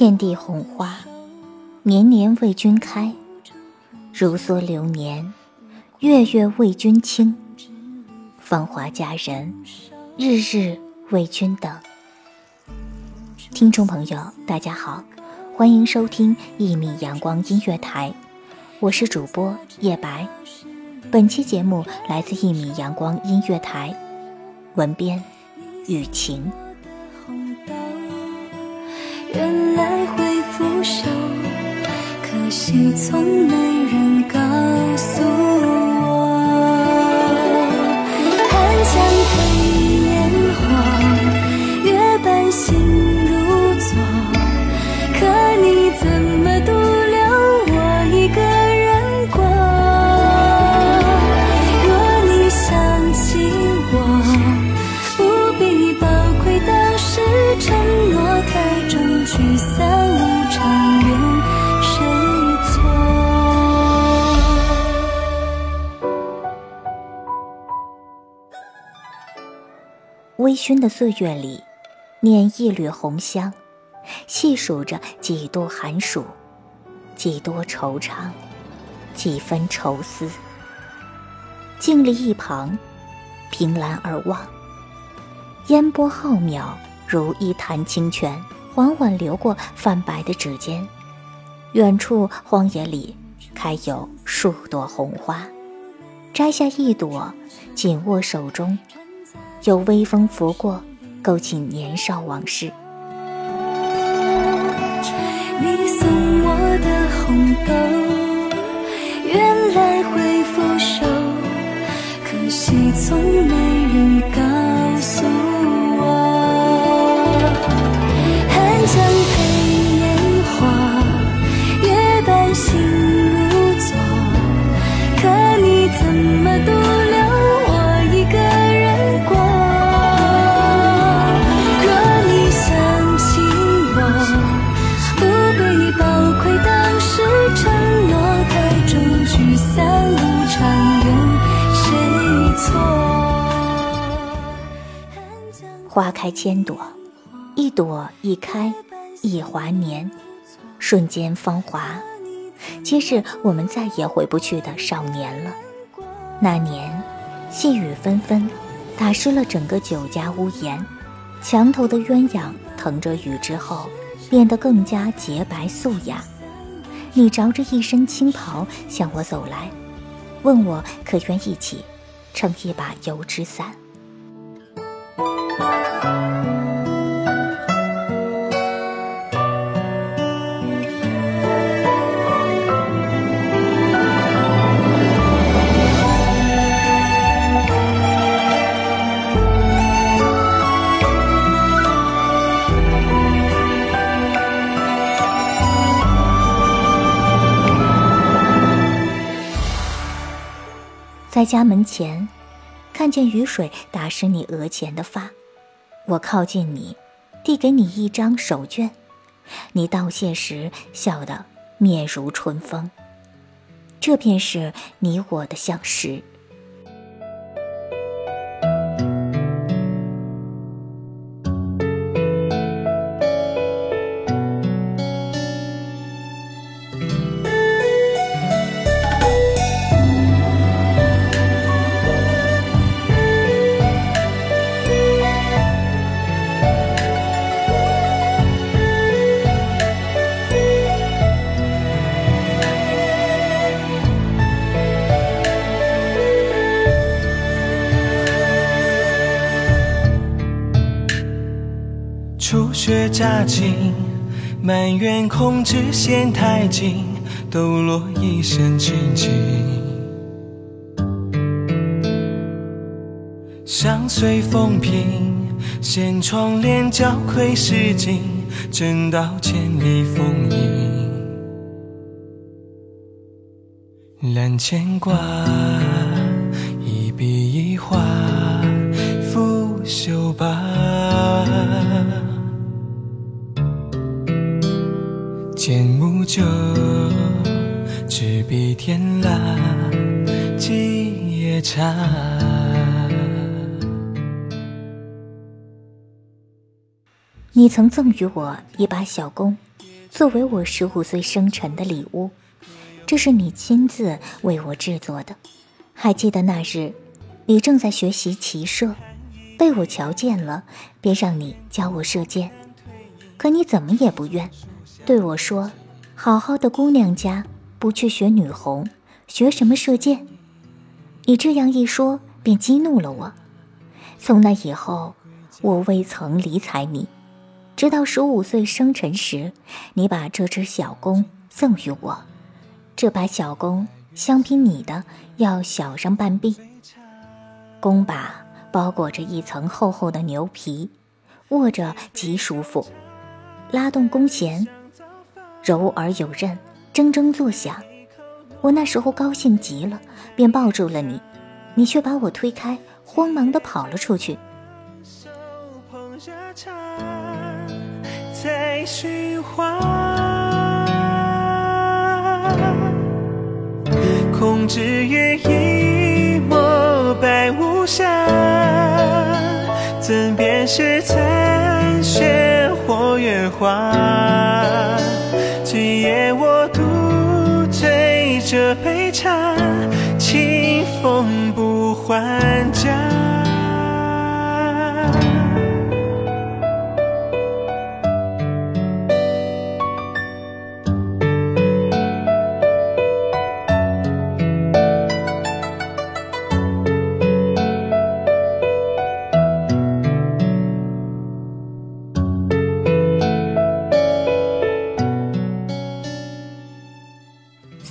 遍地红花，年年为君开；如梭流年，月月为君倾。芳华佳人，日日为君等。听众朋友，大家好，欢迎收听一米阳光音乐台，我是主播叶白。本期节目来自一米阳光音乐台，文编雨晴。不休，可惜从没人告诉熏的岁月里，念一缕红香，细数着几度寒暑，几多惆怅，几分愁思。静立一旁，凭栏而望，烟波浩渺，如一潭清泉，缓缓流过泛白的指尖。远处荒野里，开有数朵红花，摘下一朵，紧握手中。有微风拂过，勾起年少往事。你送我的红豆，原来会腐朽，可惜从没人告开千朵，一朵一开，一华年，瞬间芳华。皆是我们再也回不去的少年了。那年，细雨纷纷，打湿了整个酒家屋檐，墙头的鸳鸯腾着雨之后，变得更加洁白素雅。你着着一身青袍向我走来，问我可愿一起撑一把油纸伞。在家门前，看见雨水打湿你额前的发，我靠近你，递给你一张手绢，你道谢时笑得面如春风。这便是你我的相识。初雪乍晴，埋怨控制线太紧，抖落一身清静。相随风平，掀窗帘交窥诗景，正道千里风影。揽牵挂，剑木酒，执笔天蜡，几夜茶。你曾赠予我一把小弓，作为我十五岁生辰的礼物，这是你亲自为我制作的。还记得那日，你正在学习骑射，被我瞧见了，便让你教我射箭，可你怎么也不愿。对我说：“好好的姑娘家，不去学女红，学什么射箭？”你这样一说，便激怒了我。从那以后，我未曾理睬你，直到十五岁生辰时，你把这只小弓赠予我。这把小弓相比你的要小上半臂，弓把包裹着一层厚厚的牛皮，握着极舒服，拉动弓弦。柔而有韧，铮铮作响。我那时候高兴极了，便抱住了你，你却把我推开，慌忙地跑了出去。在寻花，空知月一抹白无瑕，怎辨是残雪或月华？今夜我独醉这杯茶，清风不还家。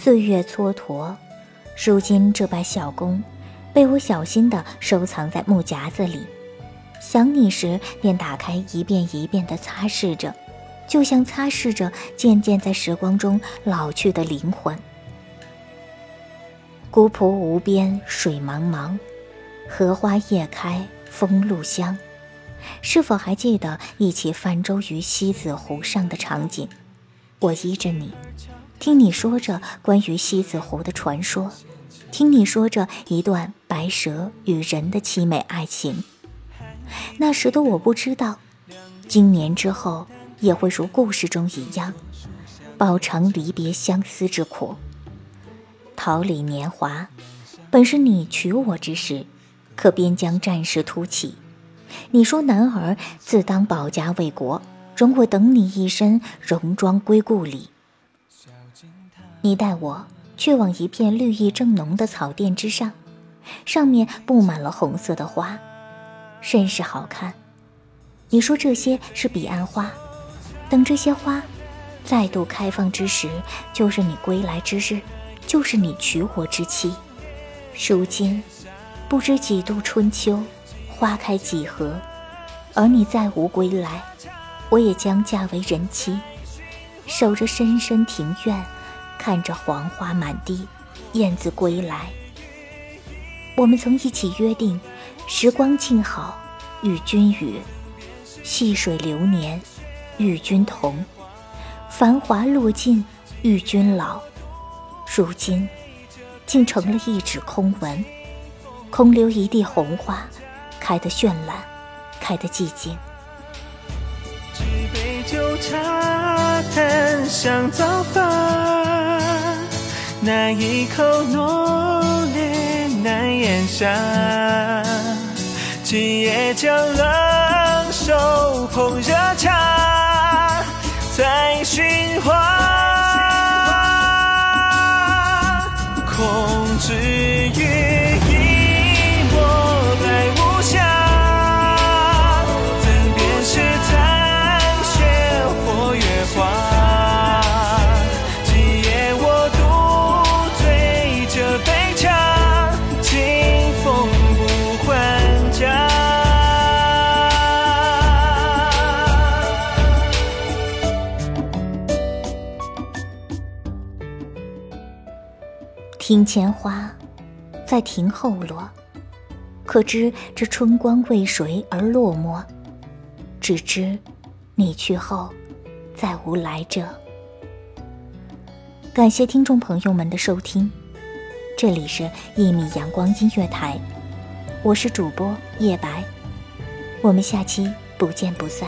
岁月蹉跎，如今这把小弓被我小心地收藏在木夹子里。想你时，便打开，一遍一遍地擦拭着，就像擦拭着渐渐在时光中老去的灵魂。古朴无边，水茫茫，荷花叶开，风露香。是否还记得一起泛舟于西子湖上的场景？我依着你。听你说着关于西子湖的传说，听你说着一段白蛇与人的凄美爱情。那时的我不知道，经年之后也会如故事中一样，饱尝离别相思之苦。桃李年华，本是你娶我之时，可边疆战事突起，你说男儿自当保家卫国，容我等你一身戎装归故里。你带我去往一片绿意正浓的草甸之上，上面布满了红色的花，甚是好看。你说这些是彼岸花，等这些花再度开放之时，就是你归来之日，就是你娶我之期。如今，不知几度春秋，花开几何，而你再无归来，我也将嫁为人妻，守着深深庭院。看着黄花满地，燕子归来。我们曾一起约定，时光静好，与君语；细水流年，与君同；繁华落尽，与君老。如今，竟成了一纸空文，空留一地红花，开得绚烂，开得寂静。茶，淡香早饭，那一口浓烈难咽下。今夜将冷手捧热茶，庭前花，在庭后落。可知这春光为谁而落寞？只知你去后，再无来者。感谢听众朋友们的收听，这里是《一米阳光音乐台》，我是主播叶白，我们下期不见不散。